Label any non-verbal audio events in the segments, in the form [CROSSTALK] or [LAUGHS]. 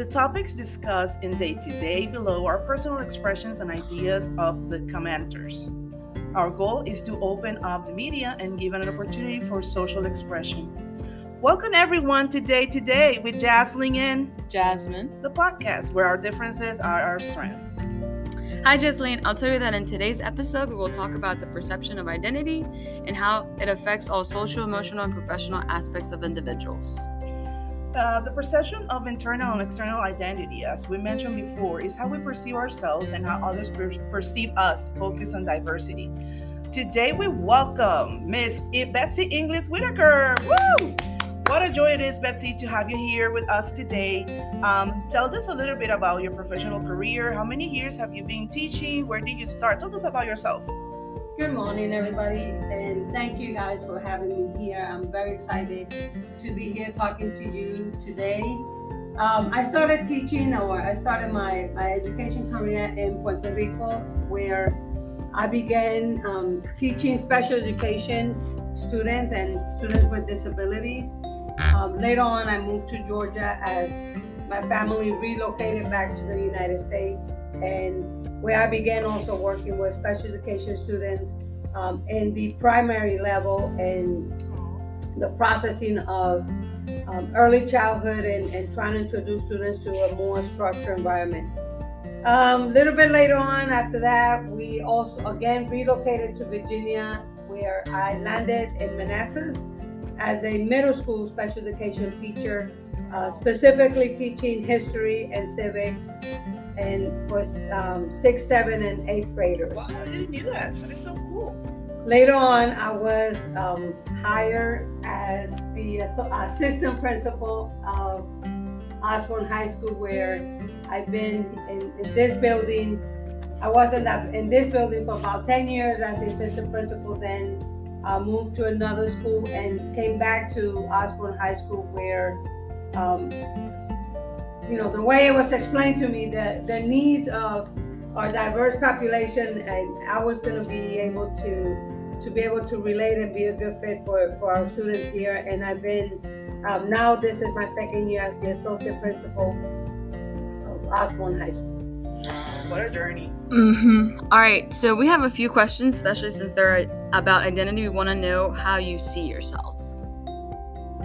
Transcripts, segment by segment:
The topics discussed in day to day below are personal expressions and ideas of the commenters. Our goal is to open up the media and give an opportunity for social expression. Welcome everyone to Day to Day with Jasleen and Jazmin, the podcast where our differences are our strength. Hi, Jasleen. I'll tell you that in today's episode, we will talk about the perception of identity and how it affects all social, emotional, and professional aspects of individuals. Uh, the perception of internal and external identity, as we mentioned before, is how we perceive ourselves and how others per- perceive us, focus on diversity. Today, we welcome Miss Betsy Ingles Whitaker. Woo! What a joy it is, Betsy, to have you here with us today. Um, tell us a little bit about your professional career. How many years have you been teaching? Where did you start? Tell us about yourself. Good morning, everybody, thank you guys for having me here. I'm very excited to be here talking to you today. Um, I started teaching, or I started my, my education career in Puerto Rico, where I began um, teaching special education students and students with disabilities. Um, later on, I moved to Georgia as my family relocated back to the United States, and where I began also working with special education students um, in the primary level and the processing of um, early childhood and, and, trying to introduce students to a more structured environment. A um, little bit later on, after that, we also again relocated to Virginia, where I landed in Manassas as a middle school special education teacher, uh, specifically teaching history and civics, and was um, sixth, seventh, and eighth graders. Wow, I didn't know that. That is so cool. Later on, I was um, hired as the assistant principal of Osbourn High School, where I've been in, in this building. I was in that in this building for about 10 years as the assistant principal. Then uh, moved to another school and came back to Osbourn High School where, um, you know, the way it was explained to me that the needs of our diverse population and I was going to be able to to be able to relate and be a good fit for, for our students here. And I've been, um, now this is my second year as the associate principal of Osbourn High School. What a journey. Mm-hmm. All right, so we have a few questions, especially since they're about identity. We want to know how you see yourself.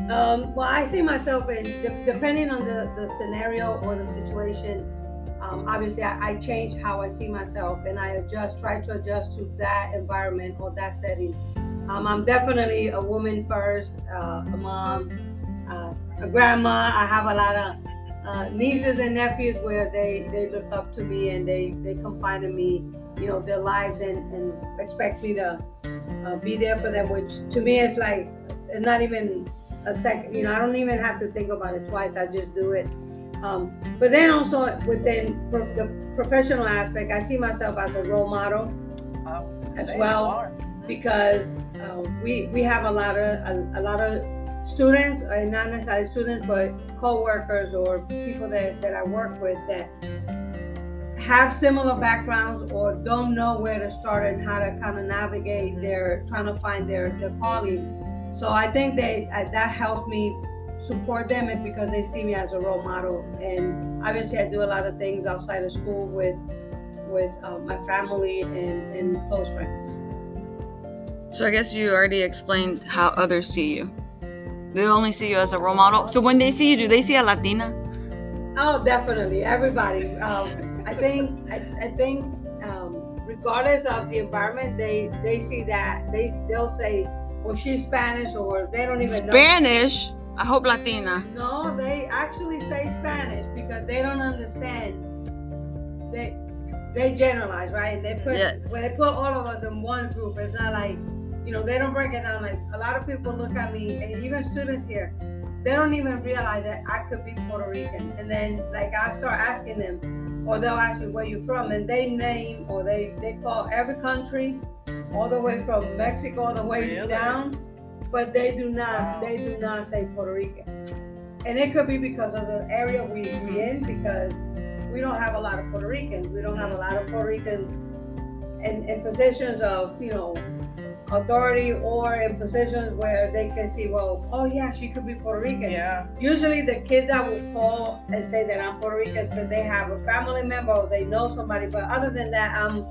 Um, well, I see myself in depending on the, the scenario or the situation. Um, obviously, I, I, change how I see myself and I adjust, try to adjust to that environment or that setting. Um, I'm definitely a woman first, uh, a mom, uh, a grandma. I have a lot of uh, nieces and nephews where they, they look up to me and they, they confide in me, you know, their lives and, and expect me to uh, be there for them, which to me is like, it's not even a second, you know, I don't even have to think about it twice. I just do it. Um, but then also within pro- the professional aspect, I see myself as a role model as well because uh, we we have a lot of a, a lot of students, or not necessarily students, but co-workers or people that, that I work with that have similar backgrounds or don't know where to start and how to kind of navigate mm-hmm. their trying to find their, their calling. So I think they uh, that helps me support them is because they see me as a role model. And obviously, I do a lot of things outside of school with with uh, my family and, and close friends. So I guess you already explained how others see you. They only see you as a role model. So when they see you, do they see a Latina? Oh, definitely. Everybody. Um, I think. I, I think. Um, regardless of the environment, they they see that they they'll say, "Well, she's Spanish," or they don't even Spanish. Know. I hope Latina. No, they actually say Spanish because they don't understand. They they generalize, right? They put yes. when they put all of us in one group. It's not like you know, they don't break it down. Like a lot of people look at me, and even students here, they don't even realize that I could be Puerto Rican. And then, like, I start asking them, or they'll ask me where you from, and they name or they they call every country, all the way from Mexico all the way really? down, but they do not they do not say Puerto Rican. And it could be because of the area we we mm-hmm. in because we don't have a lot of Puerto Ricans. We don't have a lot of Puerto Ricans in, in positions of you know authority or in positions where they can see, well, oh yeah, she could be Puerto Rican. Yeah. Usually the kids that will call and say that I'm Puerto Rican because they have a family member or they know somebody. But other than that, I'm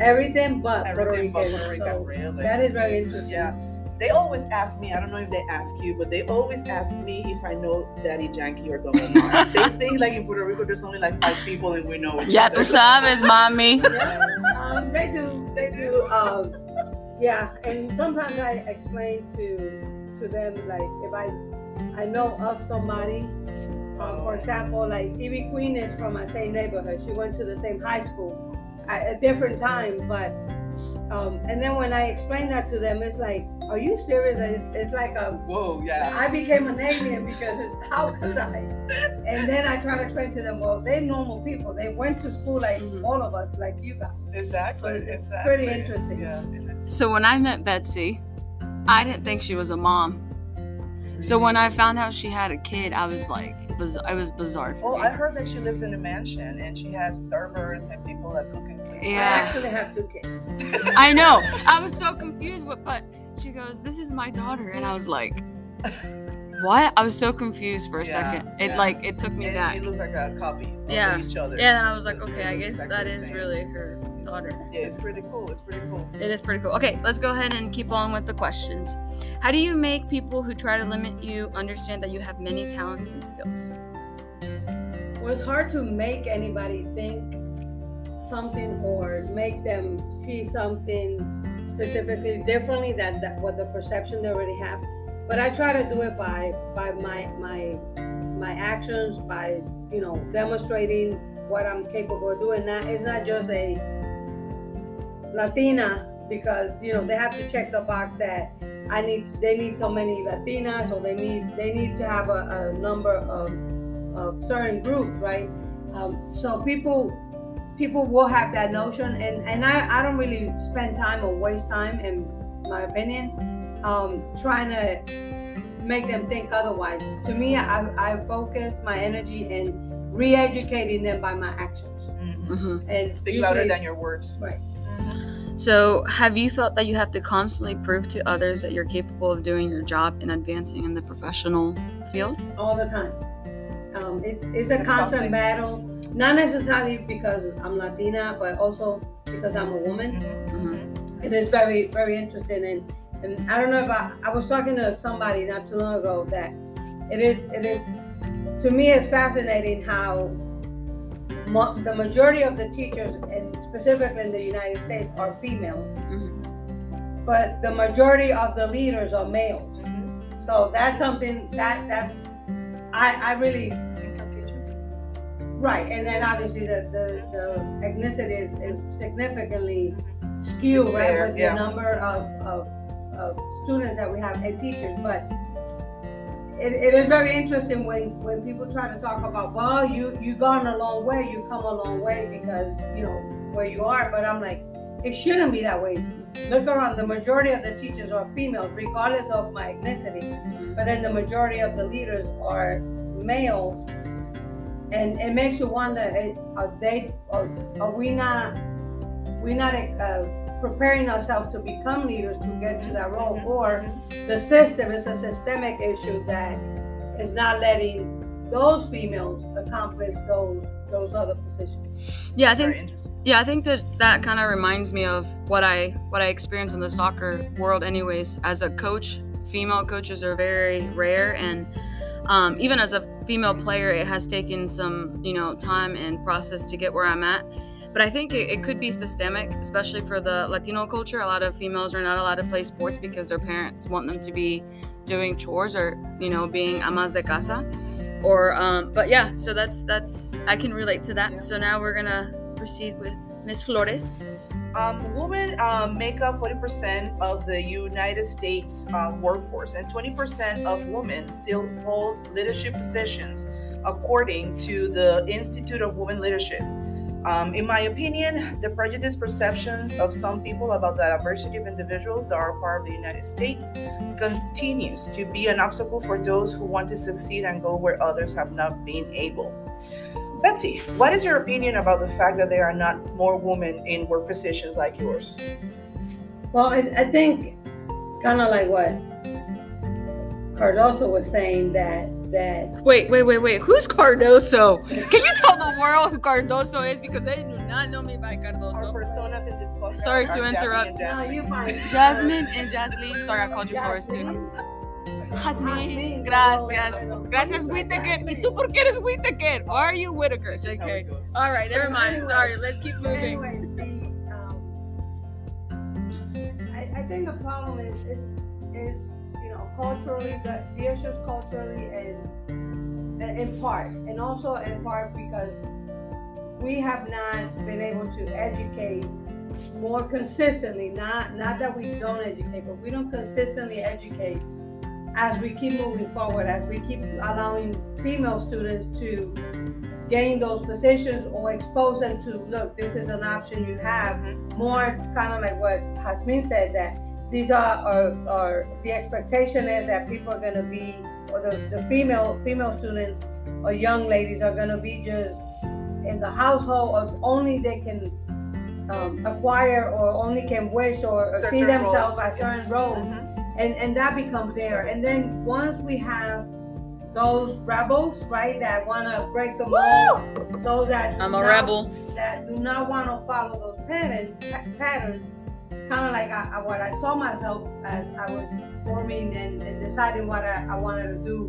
everything but Everything Puerto Rican. Puerto Rican, So really. that is very interesting. Yeah. They always ask me, I don't know if they ask you, but they always ask me if I know Daddy Yankee or Don Omar. [LAUGHS] they think like in Puerto Rico there's only like five people and we know each Ya other. tú sabes, mami. [LAUGHS] Yeah, um, they do. They do. Um, yeah, and sometimes I explain to to them like if I I know of somebody. Um, for example, like Ivy Queen is from my same neighborhood. She went to the same high school at a different time, but um, and then when I explain that to them, it's like, are you serious? It's, it's like a Whoa, yeah. I became an alien because it, how could I? And then I try to explain to them, well, they're normal people. They went to school like Mhm. all of us, like you guys. Exactly. It's exactly. pretty interesting. Yeah. So when I met Betsy, I didn't think she was a mom. So when I found out she had a kid, I was like, biz- it was bizarre. for Oh, me. I heard that she lives in a mansion and she has servers and people that cook and clean. I Yeah. actually have two kids. [LAUGHS] I know. I was so confused with, but she goes, "This is my daughter," and I was like, [LAUGHS] "What?" I was so confused for a Yeah, second. It yeah. like it took me It, back. it looks like a copy of Yeah. each other. Yeah, and I was like, okay, I guess exactly that the is same. really her It's- daughter. Yeah, it's pretty cool. It's pretty cool. It is pretty cool. Okay, let's go ahead and keep on with the questions. How do you make people who try to limit you understand that you have many talents and skills? Well, it's hard to make anybody think something or make them see something specifically differently than that, what the perception they already have. But I try to do it by by my my my actions, by you know demonstrating what I'm capable of doing. Not it's not just a Latina because you know they have to check the box that I need. They need so many Latinas, or they need they need to have a, a number of of certain groups, right? Um, so people people will have that notion, and and I I don't really spend time or waste time, in my opinion, um, trying to make them think otherwise. To me, I I focus my energy in re-educating them by my actions, Mhm. hmm and Speak louder than your words. right. So, have you felt that you have to constantly prove to others that you're capable of doing your job and advancing in the professional field? all the time. Um, it's, it's, It's a constant battle, not necessarily because I'm Latina, but also because I'm a woman. Mhm. Mhm. It is very, very interesting. And, and I don't know if I, I was talking to somebody not too long ago that it is, it is, to me, it's fascinating how mo- the majority of the teachers, and specifically in the United States, are females, Mhm. but the majority of the leaders are males. Mhm. So that's something that that's I, I really right, and then obviously the the, the ethnicity is, is significantly skewed It's right fair, with yeah. the number of, of of students that we have and teachers, but. It, it is very interesting when, when people try to talk about well you you gone a long way you come a long way because you know where you are. But I'm like it shouldn't be that way. Look around. The majority of the teachers are females regardless of my ethnicity. Mhm. but then the majority of the leaders are males. And it makes you wonder eh, are they are, are we not we not uh, preparing ourselves to become leaders to get to that role or the system is a systemic issue that is not letting those females accomplish those those other positions Yeah, I think. Yeah, I think that that kind of reminds me of what I what I experienced in the soccer world. Anyways, as a coach, female coaches are very rare, and um, even as a female player, it has taken some you know time and process to get where I'm at. But I think it, it could be systemic, especially for the Latino culture. A lot of females are not allowed to play sports because their parents want them to be doing chores or you know being amas de casa or um but yeah so that's that's i can relate to that Yeah. so now we're gonna proceed with miss flores Um, women um, make up 40% of the United States uh, workforce, and 20% of women still hold leadership positions, according to the Institute of Women Leadership. Um, in my opinion, the prejudiced perceptions of some people about the diversity of individuals that are part of the United States continues to be an obstacle for those who want to succeed and go where others have not been able. Betsy, what is your opinion about the fact that there are not more women in work positions like yours? Well, I, I think kind of like what Cardoso was saying that that Wait, wait, wait, wait. Who's Cardoso? Can you tell the world who Cardoso is? Because they do not know me by Cardoso. Our Cardoso. personas in this podcast. Sorry are to Jazmin interrupt. and no, Jazmin. you find [LAUGHS] Jazmin and Jasleen. Sorry, I called you Forrest too. Jazmin. Jazmin. Jazmin. Gracias. Gracias, Whitaker. ¿Y tú por qué eres Whitaker? Why are you Whitaker? This is how Okay. All right, never mind. Anyways. Sorry, let's keep moving. Anyways, the um, I, I think the problem is is is you know culturally the the issues culturally and and in part and also in part because we have not been able to educate more consistently not not that we don't educate but we don't consistently educate as we keep moving forward as we keep allowing female students to gain those positions or expose them to look this is an option you have Mhm. more kind of like what Jazmin said that these are, are, are the expectation is that people are going to be or the, the female female students or young ladies are going to be just in the household or only they can um, acquire or only can wish or, or see themselves roles. as certain roles Mhm. and and that becomes there and then once we have those rebels right that want to break the mold those that do I'm a not- rebel. that do not want to follow those patterns patterns kind of like I, I, what i saw myself as i was forming and, and deciding what I, I wanted to do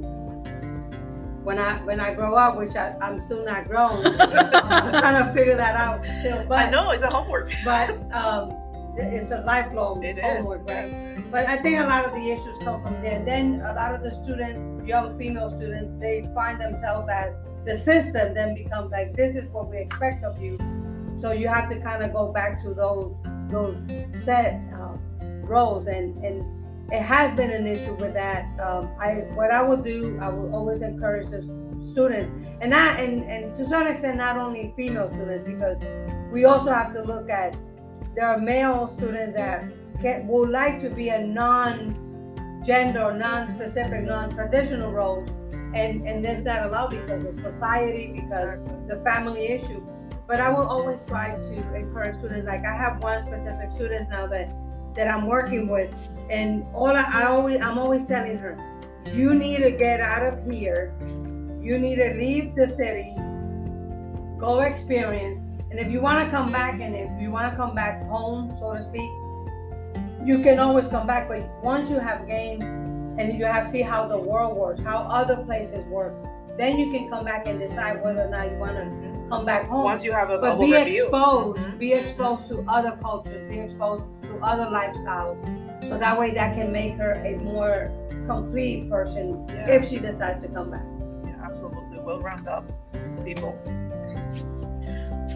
when i when i grow up which I, i'm still not grown [LAUGHS] i'm trying to figure that out still but I know it's a homework. but um it's a lifelong It homework right yes. but I think a lot of the issues come from there. Then a lot of the students, young female students, they find themselves as the system then becomes like this is what we expect of you. So you have to kind of go back to those those set uh, roles, and and it has been an issue with that. Um, I what I would do, I will always encourage the students, and not and and to some extent not only female students because we also have to look at there are male students that can, would like to be a non-gender, non-specific, non-traditional role, and and that's not allowed because of society, because the family issue. But I will always try to encourage students. Like I have one specific student now that that I'm working with, and all I, I always I'm always telling her, you need to get out of here. You need to leave the city, go experience, and if you want to come back, and if you want to come back home, so to speak, you can always come back. But once you have gained and you have see how the world works, how other places work, then you can come back and decide whether or not you want to come back home. Once you have a, but be overview. exposed, Mhm. be exposed to other cultures, be exposed to other lifestyles. So that way, that can make her a more complete person Yeah. if she decides to come back. Yeah, absolutely. Well round up people.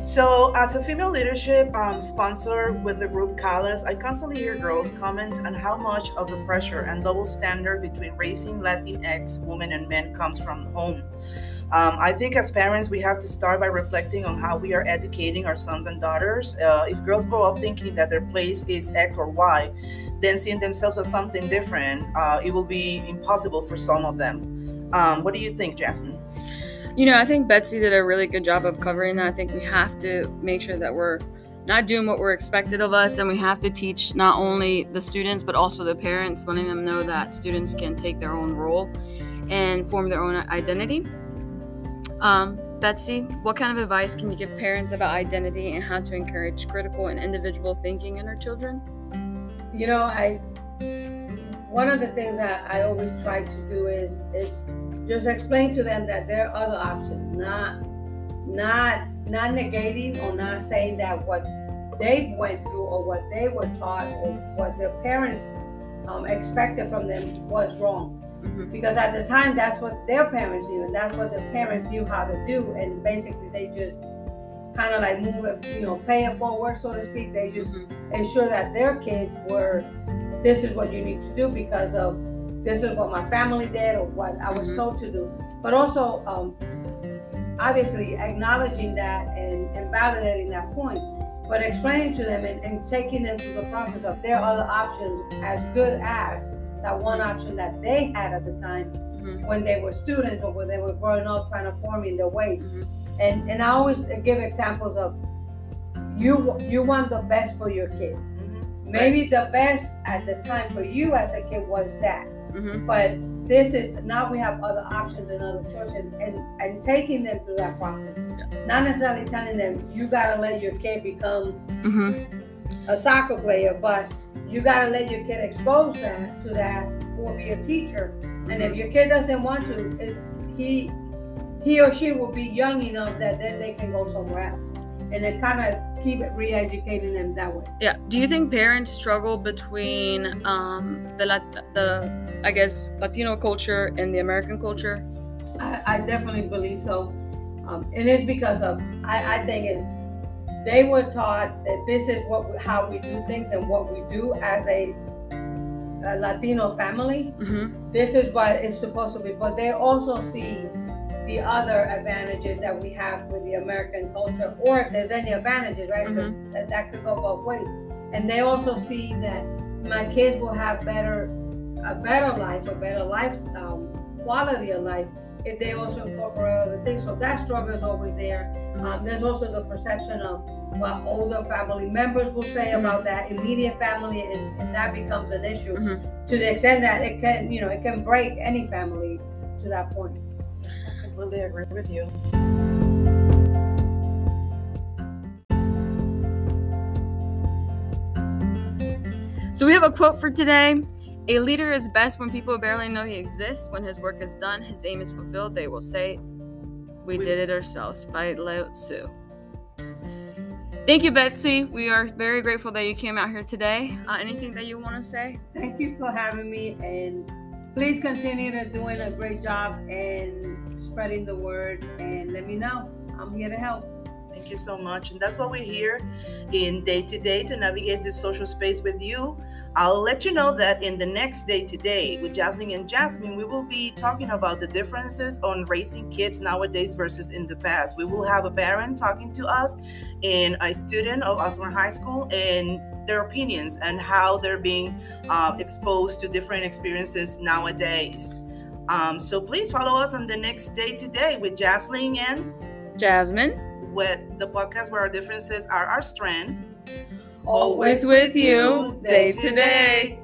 So, as a female leadership um, sponsor with the group Calas, I constantly hear girls comment on how much of the pressure and double standard between raising Latinx women and men comes from home. Um, I think as parents, we have to start by reflecting on how we are educating our sons and daughters. Uh, if girls grow up thinking that their place is X or Y, then seeing themselves as something different, uh, it will be impossible for some of them. Um, what do you think, Jazmin? You know, I think Betsy did a really good job of covering that. I think we have to make sure that we're not doing what we're expected of us, and we have to teach not only the students but also the parents, letting them know that students can take their own role and form their own identity. Um, Betsy, what kind of advice can you give parents about identity and how to encourage critical and individual thinking in our children? You know, I one of the things I, I always try to do is is just explain to them that there are other options, not not not negating or not saying that what they went through or what they were taught or what their parents um, expected from them was wrong. Mhm. Because at the time, that's what their parents knew, and that's what their parents knew how to do, and basically they just kind of like move it, you know, pay it forward, so to speak. They just Mhm. ensure that their kids were this is what you need to do because of this is what my family did or what I was Mhm. told to do. But also, um, obviously, acknowledging that and, and validating that point, but explaining to them and, and taking them through the process of their other options as good as that one option that they had at the time Mhm. when they were students or when they were growing up trying to form in their way. Mhm. And and I always give examples of you you want the best for your kid Mhm. Maybe the best at the time for you as a kid was that. Mm-hmm. But this is now we have other options and other choices and and taking them through that process. Not necessarily telling them you gotta let your kid become Mm-hmm. a soccer player, but you gotta let your kid expose that to that or be a teacher. And if your kid doesn't want to, it, he he or she will be young enough that then they can go somewhere else. And then kind of keep re-educating them that way. Yeah. Do you think parents struggle between um, the Lat- the I guess Latino culture and the American culture? I, I definitely believe so. Um, and it's because of I, I think it's they were taught that this is what how we do things and what we do as a, a Latino family. Mm-hmm. This is what it's supposed to be. But they also see the other advantages that we have with the American culture, or if there's any advantages, right? 'Cause that, that could go both ways. And they also see that my kids will have better a better life, a better life um, quality of life if they also incorporate other things. So that struggle is always there. Um, there's also the perception of what older family members will say Mhm. about that immediate family, and, and that becomes an issue Mhm. to the extent that it can, you know, it can break any family to that point. I completely agree with you. So we have a quote for today. A leader is best when people barely know he exists. When his work is done, his aim is fulfilled. They will say, "We We- did it ourselves." By Lao Tzu. Thank you, Betsy. We are very grateful that you came out here today. Uh, anything that you want to say? Thank you for having me, and please continue to doing a great job and spreading the word. And let me know. I'm here to help. Thank you so much. And that's what we're here in day to day to navigate this social space with you. I'll let you know that in the next day to day with Jasmine and Jasmine, we will be talking about the differences on raising kids nowadays versus in the past. We will have a parent talking to us and a student of Osbourn High School and their opinions and how they're being uh, exposed to different experiences nowadays. Um, so please follow us on the next day to day with Jasmine and Jasmine, with the podcast where our differences are our strength. always with you, day to day.